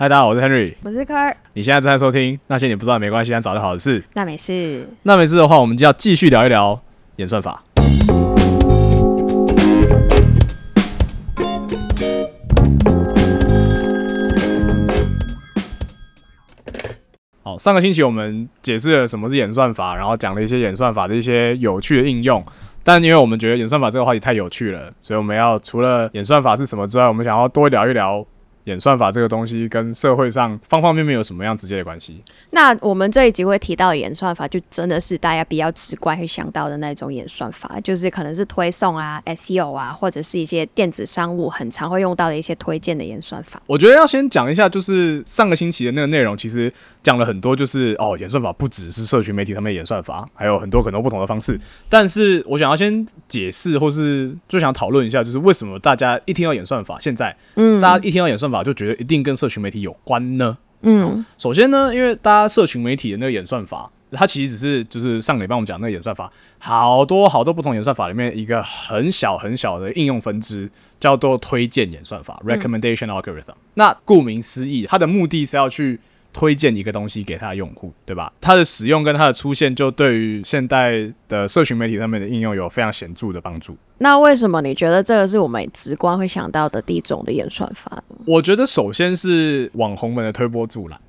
嗨，大家好，我是 Henry。我是科儿，你现在正在收听那些你不知道没关系，但早就好的事。那没事。那没事的话，我们就要继续聊一聊演算法。好，上个星期我们解释了什么是演算法，然后讲了一些演算法的一些有趣的应用。但因为我们觉得演算法这个话题太有趣了，所以我们要除了演算法是什么之外，我们想要多聊一聊。演算法这个东西跟社会上方方面面有什么样直接的关系？那我们这一集会提到的演算法，就真的是大家比较直观会想到的那种演算法，就是可能是推送啊、SEO 啊，或者是一些电子商务很常会用到的一些推荐的演算法。我觉得要先讲一下，就是上个星期的那个内容，其实讲了很多，就是哦，演算法不只是社群媒体上面演算法，还有很多很多不同的方式。但是我想要先解释，或是就想讨论一下，就是为什么大家一听到演算法，现在嗯，大家一听到演算法。就觉得一定跟社群媒体有关呢？嗯，首先呢，因为大家社群媒体的那个演算法，它其实只是就是上个礼拜我们讲那个演算法，好多好多不同演算法里面一个很小很小的应用分支，叫做推荐演算法 （recommendation algorithm）。那顾名思义，它的目的是要去。推荐一个东西给他的用户，对吧？它的使用跟它的出现，就对于现代的社群媒体上面的应用有非常显著的帮助。那为什么你觉得这个是我们直观会想到的第一种的演算法？我觉得首先是网红们的推波助澜。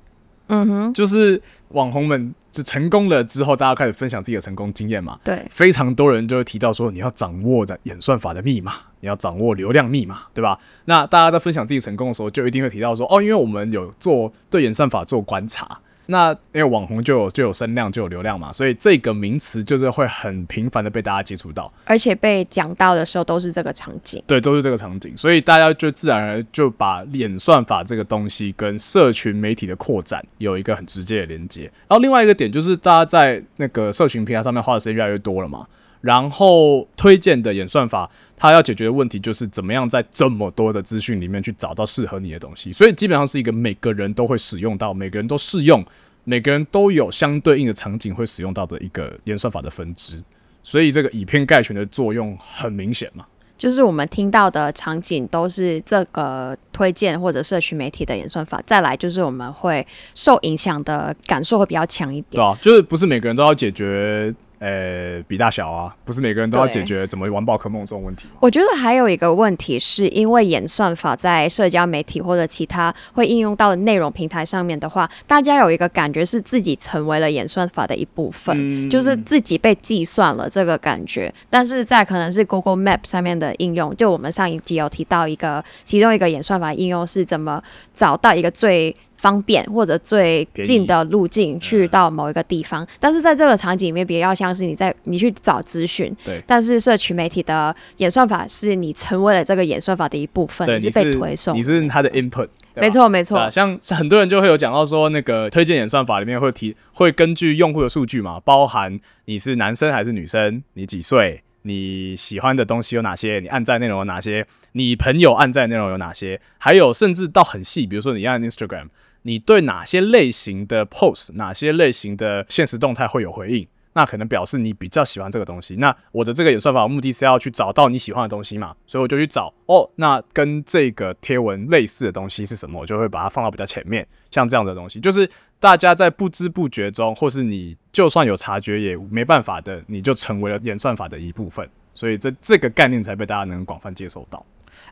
嗯哼，就是网红们就成功了之后，大家开始分享自己的成功经验嘛。对，非常多人就会提到说，你要掌握的演算法的密码，你要掌握流量密码，对吧？那大家在分享自己成功的时候，就一定会提到说，哦，因为我们有做对演算法做观察。那因为网红就有就有声量就有流量嘛，所以这个名词就是会很频繁的被大家接触到，而且被讲到的时候都是这个场景，对，都是这个场景，所以大家就自然而然就把演算法这个东西跟社群媒体的扩展有一个很直接的连接。然后另外一个点就是大家在那个社群平台上面花的时间越来越多了嘛。然后推荐的演算法，它要解决的问题就是怎么样在这么多的资讯里面去找到适合你的东西。所以基本上是一个每个人都会使用到，每个人都适用，每个人都有相对应的场景会使用到的一个演算法的分支。所以这个以偏概全的作用很明显嘛。就是我们听到的场景都是这个推荐或者社区媒体的演算法。再来就是我们会受影响的感受会比较强一点。对啊，就是不是每个人都要解决。呃，比大小啊，不是每个人都要解决怎么玩宝可梦这种问题。我觉得还有一个问题，是因为演算法在社交媒体或者其他会应用到的内容平台上面的话，大家有一个感觉是自己成为了演算法的一部分，就是自己被计算了这个感觉。但是在可能是 Google Map 上面的应用，就我们上一集有提到一个，其中一个演算法应用是怎么找到一个最。方便或者最近的路径去到某一个地方，但是在这个场景里面，比较像是你在你去找资讯。对。但是社群媒体的演算法是你成为了这个演算法的一部分，你是被推送，你是它的 input。没错没错。像很多人就会有讲到说，那个推荐演算法里面会提，会根据用户的数据嘛，包含你是男生还是女生，你几岁，你喜欢的东西有哪些，你按赞内容有哪些，你朋友按赞内容有哪些，还有甚至到很细，比如说你按 Instagram。你对哪些类型的 post，哪些类型的现实动态会有回应？那可能表示你比较喜欢这个东西。那我的这个演算法目的是要去找到你喜欢的东西嘛，所以我就去找哦。那跟这个贴文类似的东西是什么？我就会把它放到比较前面。像这样的东西，就是大家在不知不觉中，或是你就算有察觉也没办法的，你就成为了演算法的一部分。所以这这个概念才被大家能广泛接受到。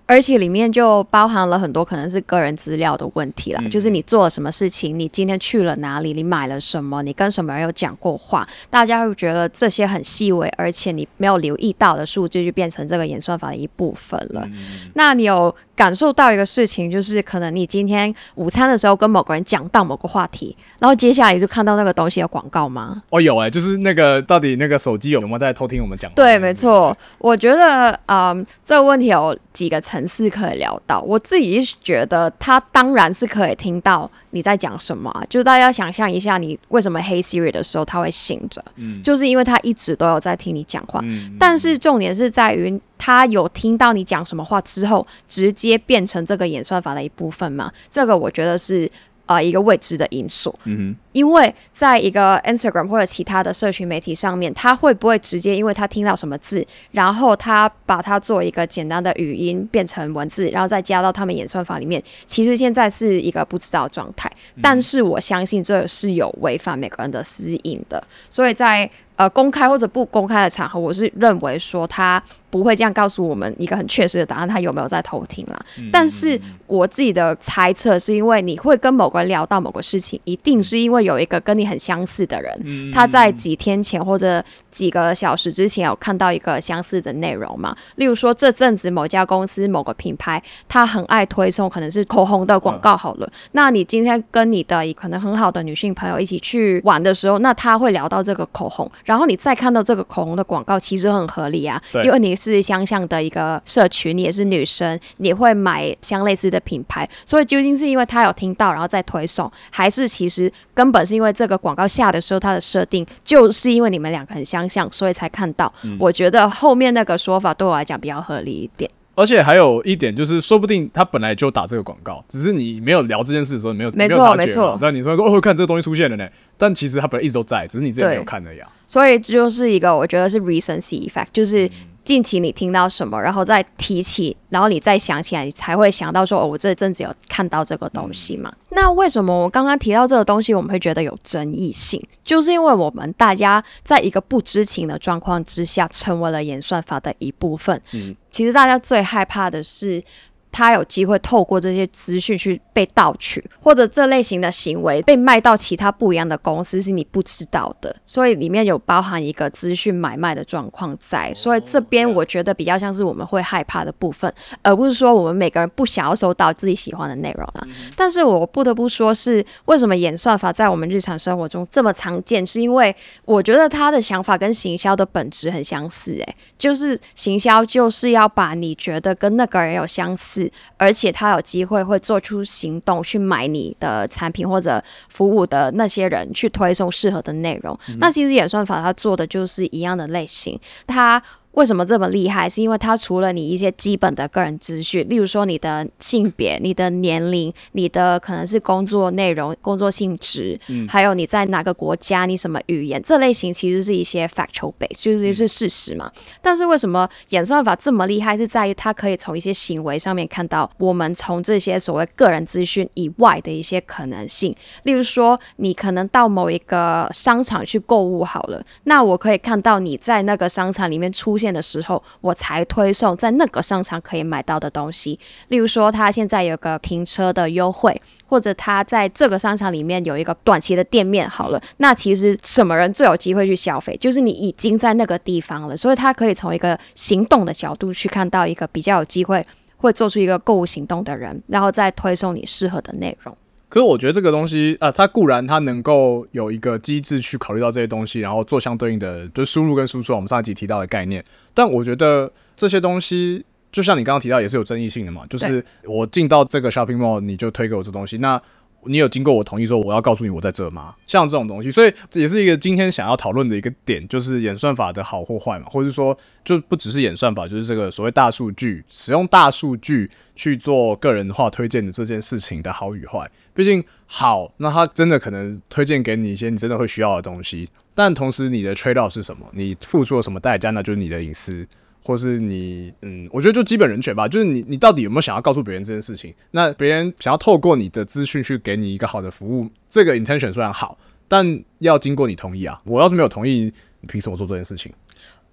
而且里面就包含了很多可能是个人资料的问题啦，就是你做了什么事情，你今天去了哪里，你买了什么，你跟什么人有讲过话，大家会觉得这些很细微，而且你没有留意到的数据就变成这个演算法的一部分了。那你有感受到一个事情，就是可能你今天午餐的时候跟某个人讲到某个话题，然后接下来就看到那个东西的广告吗？哦，有哎，就是那个到底那个手机有没有在偷听我们讲？对，没错。我觉得，嗯，这个问题有几个层。层次可以聊到，我自己觉得他当然是可以听到你在讲什么，就大家想象一下，你为什么黑 Siri 的时候他会醒着，嗯，就是因为他一直都有在听你讲话，但是重点是在于他有听到你讲什么话之后，直接变成这个演算法的一部分嘛？这个我觉得是。呃一个未知的因素。嗯因为在一个 Instagram 或者其他的社群媒体上面，他会不会直接因为他听到什么字，然后他把它做一个简单的语音变成文字，然后再加到他们演算法里面？其实现在是一个不知道状态，但是我相信这是有违反每个人的私隐的，所以在呃公开或者不公开的场合，我是认为说他不会这样告诉我们一个很确实的答案，他有没有在偷听啦。但是我自己的猜测是因为你会跟某个人聊到某个事情，一定是因为有一个跟你很相似的人，他在几天前或者几个小时之前有看到一个相似的内容嘛。例如说这阵子某家公司某个品牌，他很爱推送可能是口红的广告好了。那你今天跟你的可能很好的女性朋友一起去玩的时候，那他会聊到这个口红，然后你再看到这个口红的广告，其实很合理啊，因为你是相像的一个社群，你也是女生，你会买相类似的品牌，所以究竟是因为他有听到然后再推送，还是其实根本是因为这个广告下的时候它的设定就是因为你们两个很相像，所以才看到？我觉得后面那个说法对我来讲比较合理一点。而且还有一点就是，说不定他本来就打这个广告，只是你没有聊这件事的时候，你没有没有察觉没错。嘛但你说说哦，看这个东西出现了呢，但其实他本来一直都在，只是你自己没有看而已啊。所以这就是一个我觉得是 recency effect，就是近期你听到什么，然后再提起，然后你再想起来，你才会想到说，哦，我这阵子有看到这个东西嘛。那为什么我刚刚提到这个东西，我们会觉得有争议性？就是因为我们大家在一个不知情的状况之下，成为了演算法的一部分。嗯其实大家最害怕的是。他有机会透过这些资讯去被盗取，或者这类型的行为被卖到其他不一样的公司，是你不知道的。所以里面有包含一个资讯买卖的状况在，所以这边我觉得比较像是我们会害怕的部分，而不是说我们每个人不想要收到自己喜欢的内容啊。但是我不得不说是为什么演算法在我们日常生活中这么常见，是因为我觉得他的想法跟行销的本质很相似、欸，就是行销就是要把你觉得跟那个人有相似，而且他有机会会做出行动去买你的产品或者服务的那些人去推送适合的内容。那其实演算法它做的就是一样的类型，它。为什么这么厉害？是因为它除了你一些基本的个人资讯，例如说你的性别、你的年龄、你的可能是工作内容、工作性质，还有你在哪个国家、你什么语言，这类型其实是一些 factual base，就是是事实嘛。但是为什么演算法这么厉害？是在于它可以从一些行为上面看到我们从这些所谓个人资讯以外的一些可能性。例如说，你可能到某一个商场去购物好了，那我可以看到你在那个商场里面出现的时候，我才推送在那个商场可以买到的东西。例如说，他现在有个停车的优惠，或者他在这个商场里面有一个短期的店面好了，那其实什么人最有机会去消费？就是你已经在那个地方了，所以他可以从一个行动的角度去看到一个比较有机会会做出一个购物行动的人，然后再推送你适合的内容。可是我觉得这个东西啊，它固然它能够有一个机制去考虑到这些东西，然后做相对应的就输入跟输出，我们上一集提到的概念。但我觉得这些东西，就像你刚刚提到，也是有争议性的嘛。就是我进到这个 shopping mall，你就推给我这东西，那你有经过我同意说我要告诉你我在这吗？像这种东西，所以这也是一个今天想要讨论的一个点，就是演算法的好或坏嘛，或者说就不只是演算法，就是这个所谓大数据，使用大数据去做个人化推荐的这件事情的好与坏。毕竟好，那它真的可能推荐给你一些你真的会需要的东西，但同时你的 trade off 是什么？你付出了什么代价？那就是你的隐私。或是你，嗯，我觉得就基本人权吧，就是你，你到底有没有想要告诉别人这件事情？那别人想要透过你的资讯去给你一个好的服务，这个 intention 虽然好，但要经过你同意啊。我要是没有同意，你凭什么做这件事情？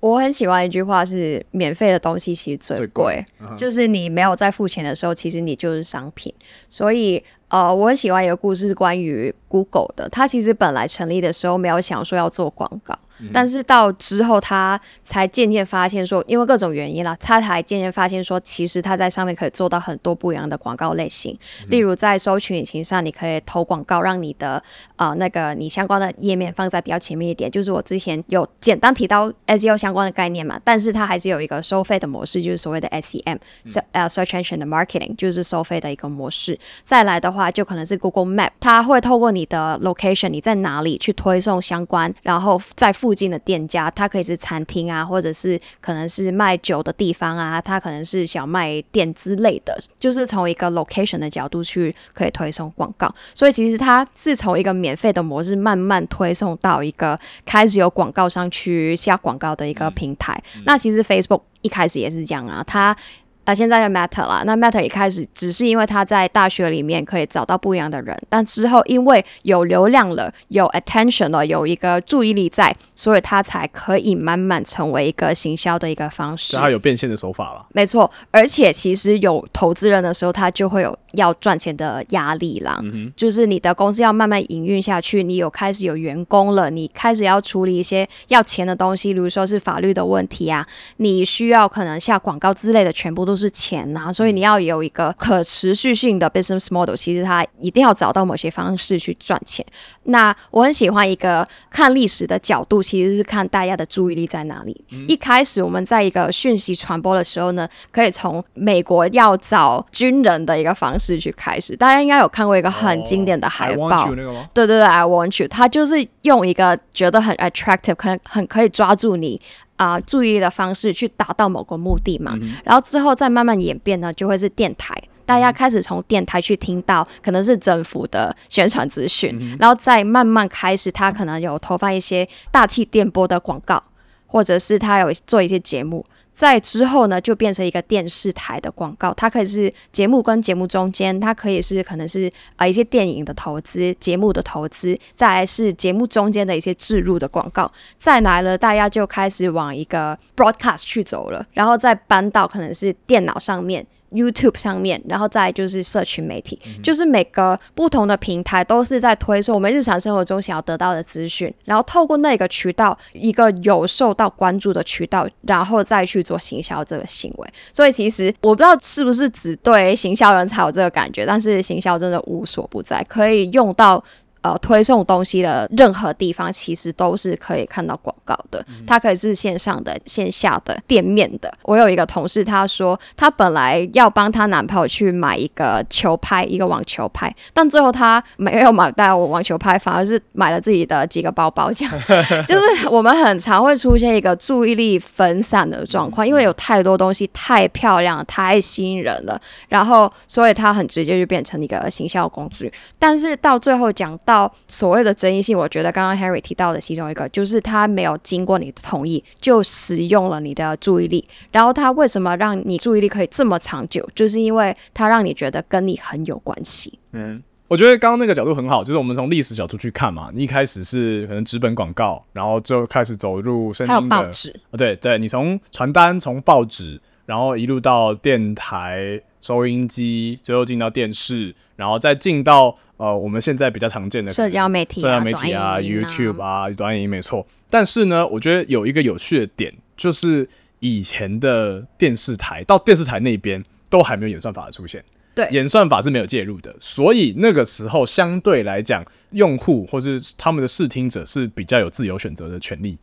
我很喜欢一句话是：免费的东西其实最最贵就是你没有在付钱的时候，其实你就是商品。所以，呃，我很喜欢一个故事，是关于 Google 的。它其实本来成立的时候没有想说要做广告，但是到之后他才渐渐发现说，因为各种原因啦，他才渐渐发现说，其实他在上面可以做到很多不一样的广告类型。例如在搜寻引擎上，你可以投广告，让你的呃那个你相关的页面放在比较前面一点。就是我之前有简单提到 SEO 相关的概念嘛，但是它还是有一个收费的模式，就是所谓的 SEM，呃、Search Engine 的 Marketing，就是收费的一个模式。再来的话，就可能是 Google Map，它会透过你的 location，你在哪里去推送相关，然后在附附近的店家，它可以是餐厅啊，或者是可能是卖酒的地方啊，它可能是小卖店之类的，就是从一个 location 的角度去可以推送广告。所以其实它是从一个免费的模式慢慢推送到一个开始有广告商去下广告的一个平台。那其实 Facebook 一开始也是这样啊，它。啊，现在的 Meta 啦，那 Meta 一开始只是因为他在大学里面可以找到不一样的人，但之后因为有流量了，有 attention 了，有一个注意力在，所以他才可以慢慢成为一个行销的一个方式。他有变现的手法了。没错，而且其实有投资人的时候，他就会有要赚钱的压力啦。就是你的公司要慢慢营运下去，你有开始有员工了，你开始要处理一些要钱的东西，比如说是法律的问题啊，你需要可能下广告之类的，全部都。是钱呐，所以你要有一个可持续性的 business model。其实它一定要找到某些方式去赚钱。那我很喜欢一个看历史的角度，其实是看大家的注意力在哪里。一开始我们在一个讯息传播的时候呢，可以从美国要找军人的一个方式去开始。大家应该有看过一个很经典的海报，对对对，I want you，他就是用一个觉得很 attractive，很很可以抓住你。啊，注意的方式去达到某个目的嘛，然后之后再慢慢演变呢，就会是电台，大家开始从电台去听到可能是政府的宣传资讯，然后再慢慢开始，他可能有投放一些大气电波的广告，或者是他有做一些节目。在之后呢，就变成一个电视台的广告，它可以是节目跟节目中间，它可以是可能是啊一些电影的投资、节目的投资，再来是节目中间的一些置入的广告，再来了，大家就开始往一个 broadcast 去走了，然后再搬到可能是电脑上面。YouTube 上面，然后再就是社群媒体，就是每个不同的平台都是在推送我们日常生活中想要得到的资讯，然后透过那个渠道，一个有受到关注的渠道，然后再去做行销这个行为。所以其实我不知道是不是只对行销人才有这个感觉，但是行销真的无所不在，可以用到。呃，推送东西的任何地方其实都是可以看到广告的。它可以是线上的、线下的、店面的。我有一个同事，她说她本来要帮她男朋友去买一个球拍，一个网球拍，但最后她没有买到网球拍，反而是买了自己的几个包包。这样 就是我们很常会出现一个注意力分散的状况，因为有太多东西太漂亮、太吸引人了，然后所以他很直接就变成一个行销工具。但是到最后讲到。到所谓的争议性，我觉得刚刚 Harry 提到的其中一个，就是他没有经过你的同意就使用了你的注意力。然后他为什么让你注意力可以这么长久？就是因为他让你觉得跟你很有关系。嗯，我觉得刚刚那个角度很好，就是我们从历史角度去看嘛。你一开始是可能纸本广告，然后就开始走入声音的，啊，对对，你从传单、从报纸，然后一路到电台、收音机，最后进到电视，然后再进到。呃，我们现在比较常见的社交媒体、社交媒体啊，YouTube 啊，短影音没错。但是呢，我觉得有一个有趣的点，就是以前的电视台到电视台那边都还没有演算法的出现，对，演算法是没有介入的，所以那个时候相对来讲，用户或是他们的视听者是比较有自由选择的权利。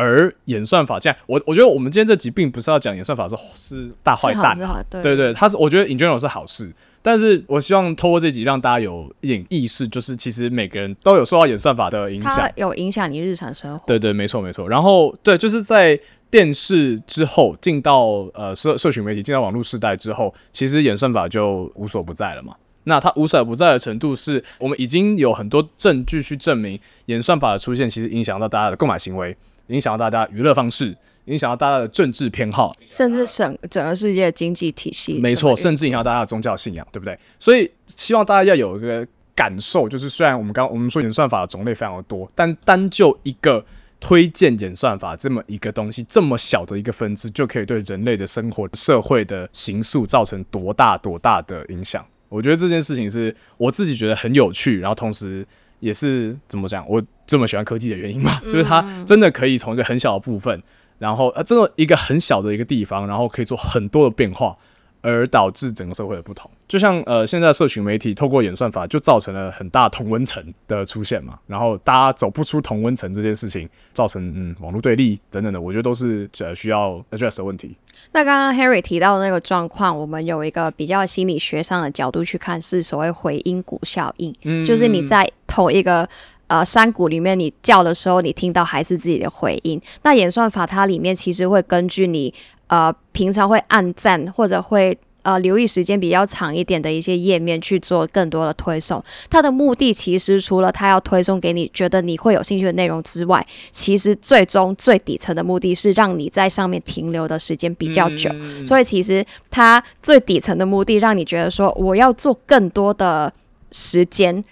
而演算法这样，我我觉得我们今天这集并不是要讲演算法是是大坏蛋，对对，他是我觉得 in general 是好事。但是我希望透过这集让大家有一点意识，就是其实每个人都有受到演算法的影响，有影响你日常生活。对对，没错没错。然后对，就是在电视之后进到呃社社群媒体，进到网络时代之后，其实演算法就无所不在了嘛。那它无所不在的程度，是我们已经有很多证据去证明，演算法的出现其实影响到大家的购买行为，影响到大家娱乐方式。影响到大家的政治偏好，甚至整整个世界的经济体系，没错，甚至影响大家的宗教信仰，对不对？所以希望大家要有一个感受，就是虽然我们刚我们说演算法的种类非常的多，但单就一个推荐演算法这么一个东西，这么小的一个分支，就可以对人类的生活、社会的形塑造成多大多大的影响？我觉得这件事情是我自己觉得很有趣，然后同时也是怎么讲，我这么喜欢科技的原因嘛，就是它真的可以从一个很小的部分。然后呃，这个一个很小的一个地方，然后可以做很多的变化，而导致整个社会的不同。就像呃，现在社群媒体透过演算法，就造成了很大同温层的出现嘛。然后大家走不出同温层这件事情，造成嗯网络对立等等的，我觉得都是呃需要 address 的问题。那刚刚 Harry 提到的那个状况，我们有一个比较心理学上的角度去看，是所谓回音谷效应，嗯就是你在同一个。呃山谷里面你叫的时候，你听到还是自己的回音。那演算法它里面其实会根据你呃平常会按赞或者会。呃，留意时间比较长一点的一些页面去做更多的推送，它的目的其实除了它要推送给你觉得你会有兴趣的内容之外，其实最终最底层的目的是让你在上面停留的时间比较久。所以其实它最底层的目的，让你觉得说我要做更多的时间。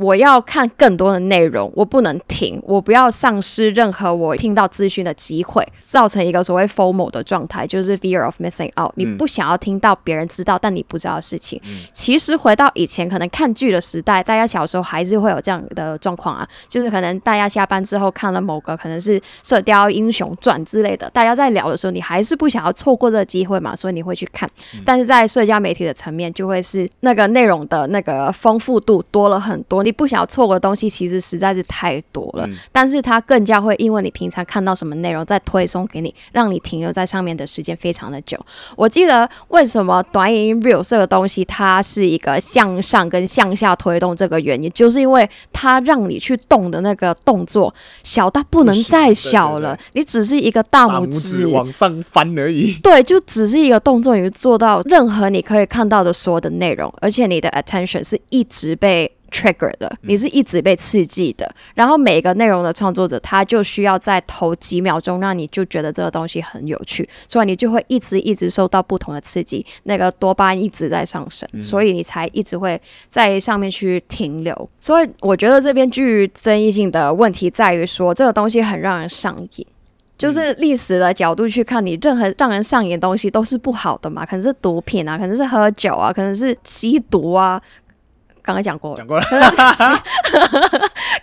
我要看更多的内容，我不能停，我不要丧失任何我听到资讯的机会，造成一个所谓 FOMO 的状态，就是 fear of missing out。你不想要听到别人知道但你不知道的事情。其实回到以前可能看剧的时代，大家小时候还是会有这样的状况啊，就是可能大家下班之后看了某个可能是《射雕英雄传》之类的，大家在聊的时候，你还是不想要错过这个机会嘛，所以你会去看。但是在社交媒体的层面，就会是那个内容的那个丰富度多了很多。你不想要错过的东西其实实在是太多了，但是它更加会因为你平常看到什么内容再推送给你，让你停留在上面的时间非常的久。我记得为什么短影音 real 这个东西它是一个向上跟向下推动这个原因，就是因为它让你去动的那个动作小到不能再小了，你只是一个大拇指往上翻而已。对，就只是一个动作，你做到任何你可以看到的所有的内容，而且你的 attention 是一直被。Trigger 的，你是一直被刺激的，然后每个内容的创作者，他就需要在头几秒钟让你就觉得这个东西很有趣，所以你就会一直一直受到不同的刺激，那个多巴胺一直在上升，所以你才一直会在上面去停留。所以我觉得这边具争议性的问题在于说，这个东西很让人上瘾，就是历史的角度去看，你任何 让人上瘾的东西都是不好的嘛，可能是毒品啊，可能是喝酒啊，可能是吸毒啊。刚刚讲过，讲过了，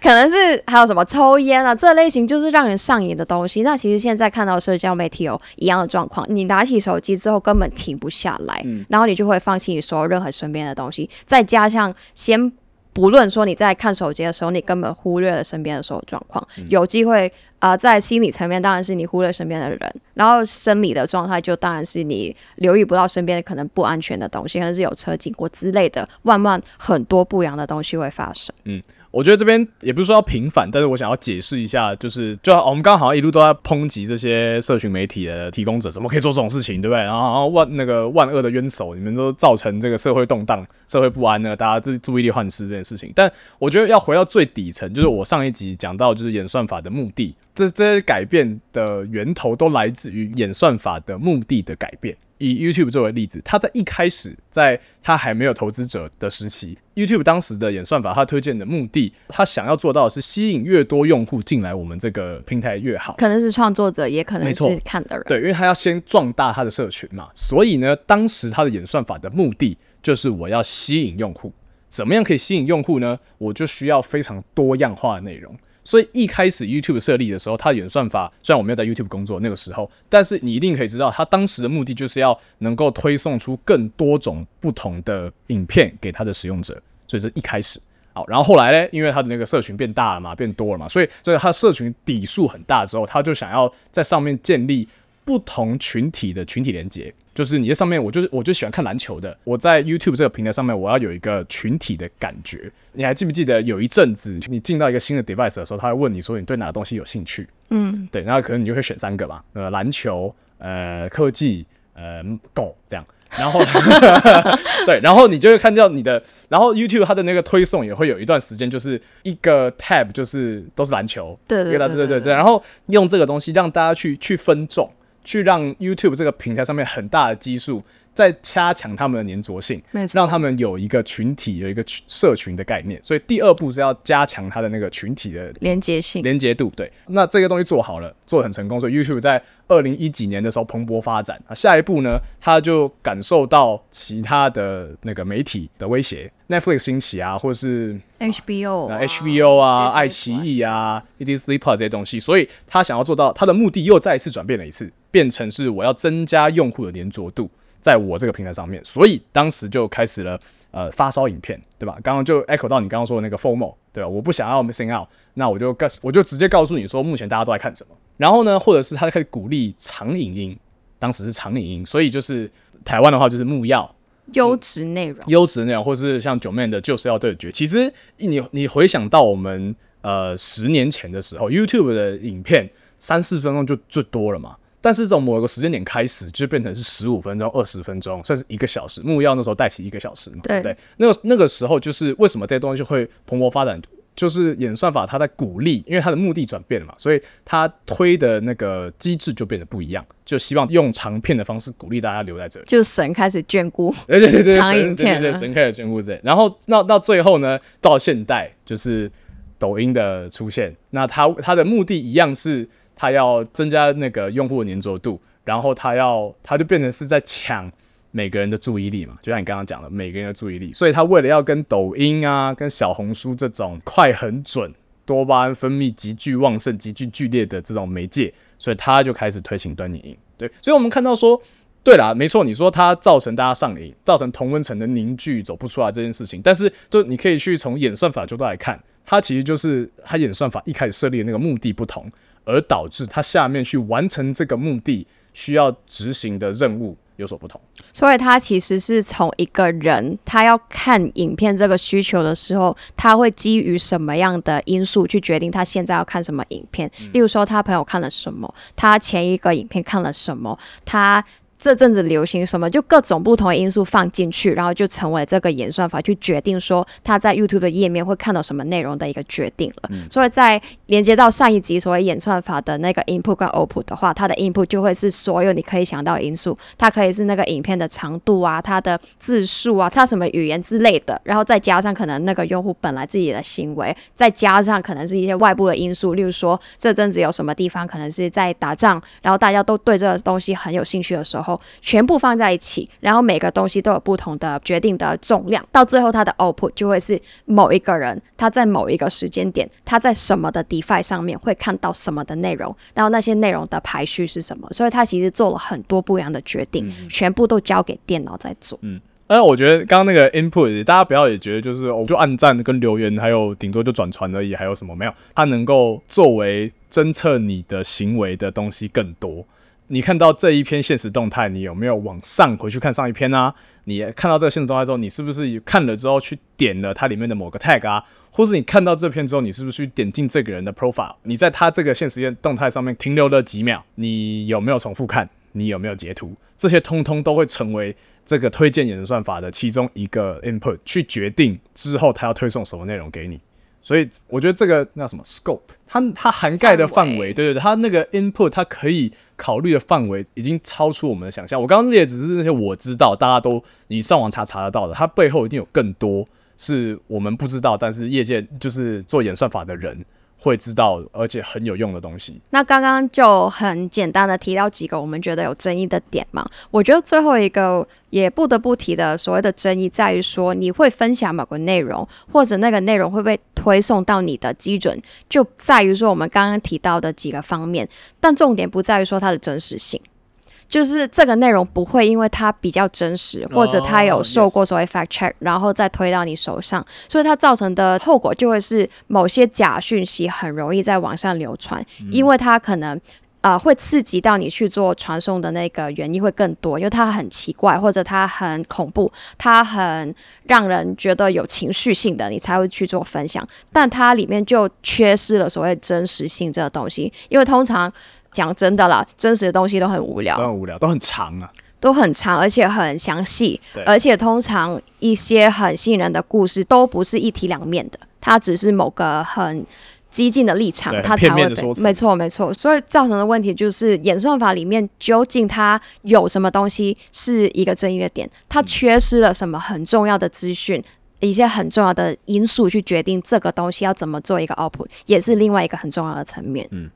可能是还有什么抽烟啊，这类型就是让人上瘾的东西。那其实现在看到社交媒体有一样的状况，你拿起手机之后根本停不下来，然后你就会放弃你所有任何身边的东西，再加上先。不论说你在看手机的时候，你根本忽略了身边的所有状况。有机会啊，在心理层面当然是你忽略身边的人，然后生理的状态就当然是你留意不到身边可能不安全的东西，可能是有车经过之类的，万万很多不一样的东西会发生。嗯。我觉得这边也不是说要平反，但是我想要解释一下，就是就我们刚刚好像一路都在抨击这些社群媒体的提供者，怎么可以做这种事情，对不对？然后万那个万恶的冤首，你们都造成这个社会动荡、社会不安呢，大家这注意力幻失这件事情。但我觉得要回到最底层，就是我上一集讲到，就是演算法的目的，这这些改变的源头都来自于演算法的目的的改变。以 YouTube 作为例子，它在一开始，在它还没有投资者的时期，YouTube 当时的演算法，它推荐的目的，它想要做到的是吸引越多用户进来我们这个平台越好。可能是创作者，也可能是看的人。对，因为他要先壮大他的社群嘛，所以呢，当时他的演算法的目的就是我要吸引用户。怎么样可以吸引用户呢？我就需要非常多样化的内容。所以一开始 YouTube 设立的时候，它的演算法虽然我没有在 YouTube 工作那个时候，但是你一定可以知道，它当时的目的就是要能够推送出更多种不同的影片给它的使用者。所以这一开始，好，然后后来呢，因为它的那个社群变大了嘛，变多了嘛，所以这个它社群底数很大之后，他就想要在上面建立不同群体的群体连接。就是你在上面，我就是我就喜欢看篮球的。我在 YouTube 这个平台上面，我要有一个群体的感觉。你还记不记得有一阵子，你进到一个新的 device 的时候，他会问你说你对哪个东西有兴趣？嗯，对，然后可能你就会选三个吧，呃，篮球，呃，科技，呃，狗这样。然后，对，然后你就会看到你的，然后 YouTube 它的那个推送也会有一段时间，就是一个 tab 就是都是篮球，对对对对对对。然后用这个东西让大家去去分众。去让 YouTube 这个平台上面很大的基数，再加强他们的粘着性，让他们有一个群体，有一个社群的概念。所以第二步是要加强它的那个群体的连接性、连接度。对，那这个东西做好了，做的很成功。所以 YouTube 在二零一几年的时候蓬勃发展。啊，下一步呢，他就感受到其他的那个媒体的威胁，Netflix 兴起啊，或者是 HBO、HBO 啊、爱奇艺啊、Disney Plus 这些东西，所以他想要做到，他的目的又再一次转变了一次。变成是我要增加用户的粘着度，在我这个平台上面，所以当时就开始了呃发烧影片，对吧？刚刚就 echo 到你刚刚说的那个 FOMO，对吧？我不想要 missing out，那我就告我就直接告诉你说，目前大家都在看什么。然后呢，或者是他开始鼓励长影音，当时是长影音，所以就是台湾的话就是木曜优质内容，优质内容，或是像九妹的就是要对决。其实你你回想到我们。呃十年前的时候，YouTube 的影片三四分钟就最多了嘛。但是从某一个时间点开始，就变成是十五分钟、二十分钟，算是一个小时。木曜那时候带起一个小时嘛，对不对？那个那个时候就是为什么这些东西会蓬勃发展，就是演算法它在鼓励，因为它的目的转变了嘛，所以它推的那个机制就变得不一样，就希望用长片的方式鼓励大家留在这里。就神开始眷顾，对对对对，长影片，对对神开始眷顾这。然后那到最后呢，到现代就是抖音的出现，那它它的目的一样是。他要增加那个用户的粘着度，然后他要，他就变成是在抢每个人的注意力嘛，就像你刚刚讲的，每个人的注意力。所以他为了要跟抖音啊、跟小红书这种快、很准、多巴胺分泌极具旺盛、极具剧烈的这种媒介，所以他就开始推行端倪。对，所以我们看到说，对啦，没错，你说它造成大家上瘾，造成同温层的凝聚走不出来这件事情，但是就你可以去从演算法角度来看，它其实就是它演算法一开始设立的那个目的不同。而导致他下面去完成这个目的需要执行的任务有所不同，所以他其实是从一个人他要看影片这个需求的时候，他会基于什么样的因素去决定他现在要看什么影片？例如说他朋友看了什么，他前一个影片看了什么，他。这阵子流行什么，就各种不同的因素放进去，然后就成为这个演算法去决定说他在 YouTube 的页面会看到什么内容的一个决定了。所以在连接到上一集所谓演算法的那个 input 跟 output 的话，它的 input 就会是所有你可以想到的因素，它可以是那个影片的长度啊，它的字数啊，它什么语言之类的，然后再加上可能那个用户本来自己的行为，再加上可能是一些外部的因素，例如说这阵子有什么地方可能是在打仗，然后大家都对这个东西很有兴趣的时候。后全部放在一起，然后每个东西都有不同的决定的重量，到最后它的 output 就会是某一个人他在某一个时间点，他在什么的 defi 上面会看到什么的内容，然后那些内容的排序是什么，所以他其实做了很多不一样的决定，全部都交给电脑在做。嗯，哎，我觉得刚刚那个 input，大家不要也觉得就是我就按赞跟留言，还有顶多就转传而已，还有什么没有？它能够作为侦测你的行为的东西更多。你看到这一篇现实动态，你有没有往上回去看上一篇呢？你看到这个现实动态之后，你是不是看了之后去点了它里面的某个 tag 啊？或是你看到这篇之后，你是不是去点进这个人的 profile？你在他这个现实动态上面停留了几秒？你有没有重复看？你有没有截图？这些通通都会成为这个推荐演算法的其中一个 input，去决定之后他要推送什么内容给你。所以我觉得这个那什么 scope，它它涵盖的范围，对对对，它那个 input 它可以考虑的范围已经超出我们的想象。我刚刚列只是那些我知道，大家都你上网查查得到的，它背后一定有更多是我们不知道，但是业界就是做演算法的人。会知道，而且很有用的东西。那刚刚就很简单的提到几个我们觉得有争议的点嘛。我觉得最后一个也不得不提的所谓的争议，在于说你会分享某个内容，或者那个内容会被推送到你的基准，就在于说我们刚刚提到的几个方面。但重点不在于说它的真实性。就是这个内容不会因为它比较真实，或者它有受过所谓 fact check，然后再推到你手上，所以它造成的后果就会是某些假讯息很容易在网上流传，因为它可能呃会刺激到你去做传送的那个原因会更多，因为它很奇怪，或者它很恐怖，它很让人觉得有情绪性的，你才会去做分享，但它里面就缺失了所谓真实性这个东西，因为通常。讲真的啦，真实的东西都很无聊，都很无聊，都很长啊，都很长，而且很详细，而且通常一些很吸引人的故事都不是一体两面的，它只是某个很激进的立场，它才会没错没错，所以造成的问题就是演算法里面究竟它有什么东西是一个争议的点，它缺失了什么很重要的资讯，一些很重要的因素去决定这个东西要怎么做一个 output，也是另外一个很重要的层面，嗯。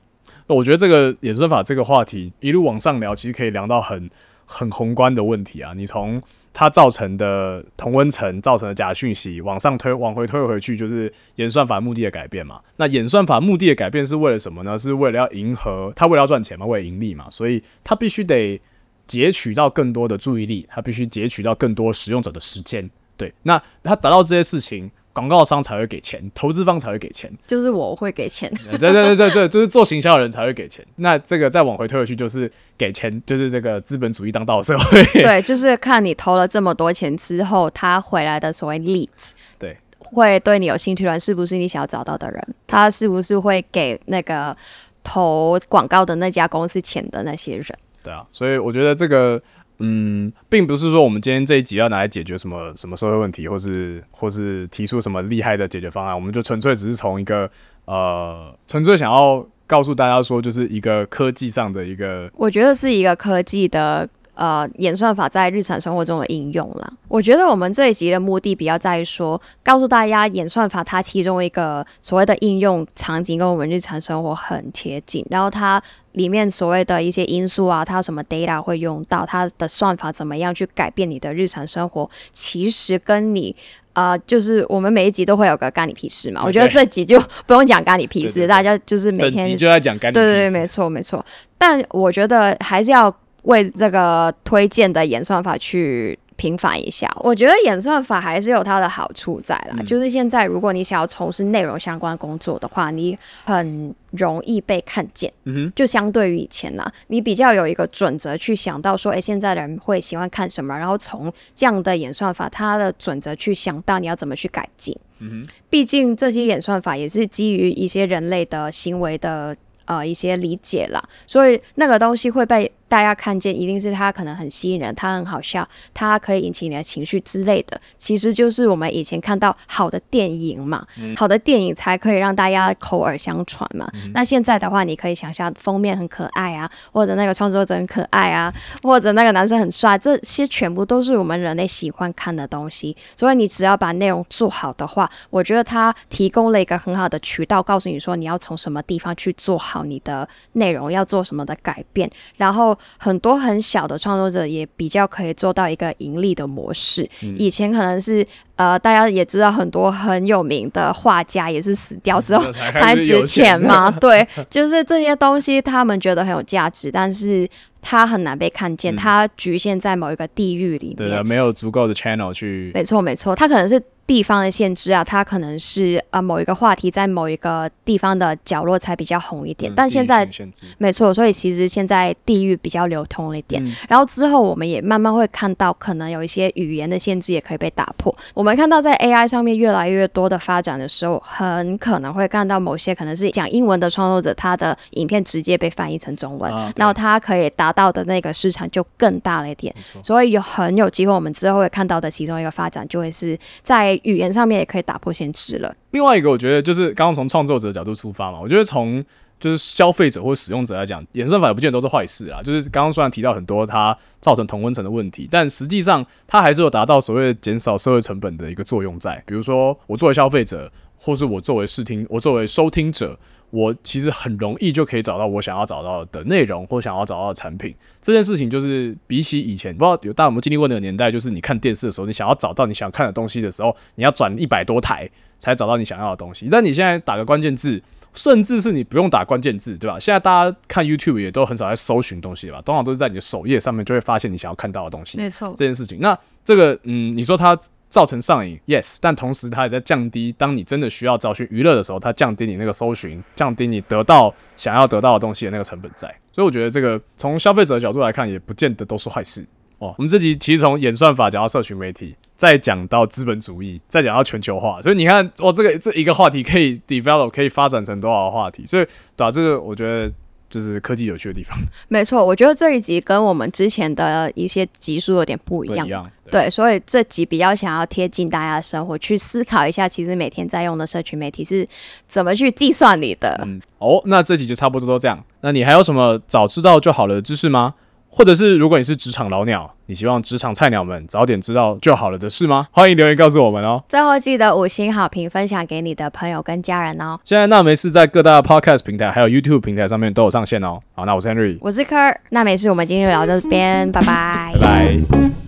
我觉得这个演算法这个话题一路往上聊，其实可以聊到很很宏观的问题啊。你从它造成的同温层造成的假讯息往上推，往回推回去，就是演算法目的的改变嘛。那演算法目的的改变是为了什么呢？是为了要迎合它，为了要赚钱嘛，为了盈利嘛。所以它必须得截取到更多的注意力，它必须截取到更多使用者的时间。对，那它达到这些事情。广告商才会给钱，投资方才会给钱，就是我会给钱。对对对对对，就是做行销的人才会给钱。那这个再往回推回去，就是给钱，就是这个资本主义当道社会。对，就是看你投了这么多钱之后，他回来的所谓 leads。对，会对你有兴趣的人，是不是你想要找到的人？他是不是会给那个投广告的那家公司钱的那些人？对啊，所以我觉得这个，嗯，并不是说我们今天这一集要拿来解决什么什么社会问题，或是或是提出什么厉害的解决方案，我们就纯粹只是从一个呃，纯粹想要告诉大家说，就是一个科技上的一个，我觉得是一个科技的。呃，演算法在日常生活中的应用啦。我觉得我们这一集的目的比较在于说，告诉大家演算法它其中一个所谓的应用场景跟我们日常生活很贴近，然后它里面所谓的一些因素啊，它什么 data 会用到，它的算法怎么样去改变你的日常生活，其实跟你啊，就是我们每一集都会有个干你屁事嘛。我觉得这集就不用讲干你屁事，大家就是每天就在讲干你对对对，没错没错。但我觉得还是要。为这个推荐的演算法去平反一下，我觉得演算法还是有它的好处在啦。就是现在，如果你想要从事内容相关工作的话，你很容易被看见。嗯哼，就相对于以前啦，你比较有一个准则去想到说，哎，现在的人会喜欢看什么，然后从这样的演算法它的准则去想到你要怎么去改进。嗯哼，毕竟这些演算法也是基于一些人类的行为的呃一些理解啦，所以那个东西会被。大家看见一定是他可能很吸引人，他很好笑，他可以引起你的情绪之类的，其实就是我们以前看到好的电影嘛，好的电影才可以让大家口耳相传嘛。那现在的话，你可以想象封面很可爱啊，或者那个创作者很可爱啊，或者那个男生很帅，这些全部都是我们人类喜欢看的东西。所以你只要把内容做好的话，我觉得它提供了一个很好的渠道，告诉你说你要从什么地方去做好你的内容，要做什么的改变，然后。很多很小的创作者也比较可以做到一个盈利的模式。以前可能是呃，大家也知道很多很有名的画家也是死掉之后 才值钱嘛。对，就是这些东西他们觉得很有价值，但是它很难被看见，它局限在某一个地域里面，对，没有足够的 channel 去。没错，没错，它可能是。地方的限制啊，它可能是呃某一个话题在某一个地方的角落才比较红一点，但现在没错，所以其实现在地域比较流通一点。然后之后我们也慢慢会看到，可能有一些语言的限制也可以被打破。我们看到在 AI 上面越来越多的发展的时候，很可能会看到某些可能是讲英文的创作者，他的影片直接被翻译成中文，然后他可以达到的那个市场就更大了一点。所以有很有机会，我们之后会看到的其中一个发展就会是在。语言上面也可以打破限制了。另外一个，我觉得就是刚刚从创作者的角度出发嘛，我觉得从就是消费者或使用者来讲，演算法也不见得都是坏事啊。就是刚刚虽然提到很多它造成同温层的问题，但实际上它还是有达到所谓减少社会成本的一个作用在。比如说，我作为消费者，或是我作为视听，我作为收听者。我其实很容易就可以找到我想要找到的内容或想要找到的产品。这件事情就是比起以前，不知道有大家有没有经历过那个年代，就是你看电视的时候，你想要找到你想看的东西的时候，你要转一百多台才找到你想要的东西。但你现在打个关键字，甚至是你不用打关键字，对吧？现在大家看 YouTube 也都很少在搜寻东西吧，通常都是在你的首页上面就会发现你想要看到的东西。没错，这件事情，那这个嗯，你说它。造成上瘾，yes，但同时它也在降低，当你真的需要找寻娱乐的时候，它降低你那个搜寻，降低你得到想要得到的东西的那个成本在。所以我觉得这个从消费者的角度来看，也不见得都是坏事哦。我们这集其实从演算法讲到社群媒体，再讲到资本主义，再讲到全球化，所以你看，哦，这个这一个话题可以 develop，可以发展成多少话题？所以对吧？这个我觉得。就是科技有趣的地方。没错，我觉得这一集跟我们之前的一些集数有点不一样。对，所以这集比较想要贴近大家的生活，去思考一下，其实每天在用的社群媒体是怎么去计算你的。嗯，哦，那这集就差不多都这样。那你还有什么早知道就好了的知识吗？或者是如果你是职场老鸟，你希望职场菜鸟们早点知道就好了的事吗？欢迎留言告诉我们哦。最后记得五星好评分享给你的朋友跟家人哦。现在那没事在各大 podcast 平台还有 YouTube 平台上面都有上线哦。好，那我是 Henry，我是 Ker，那没事，我们今天就聊到这边，拜拜。拜。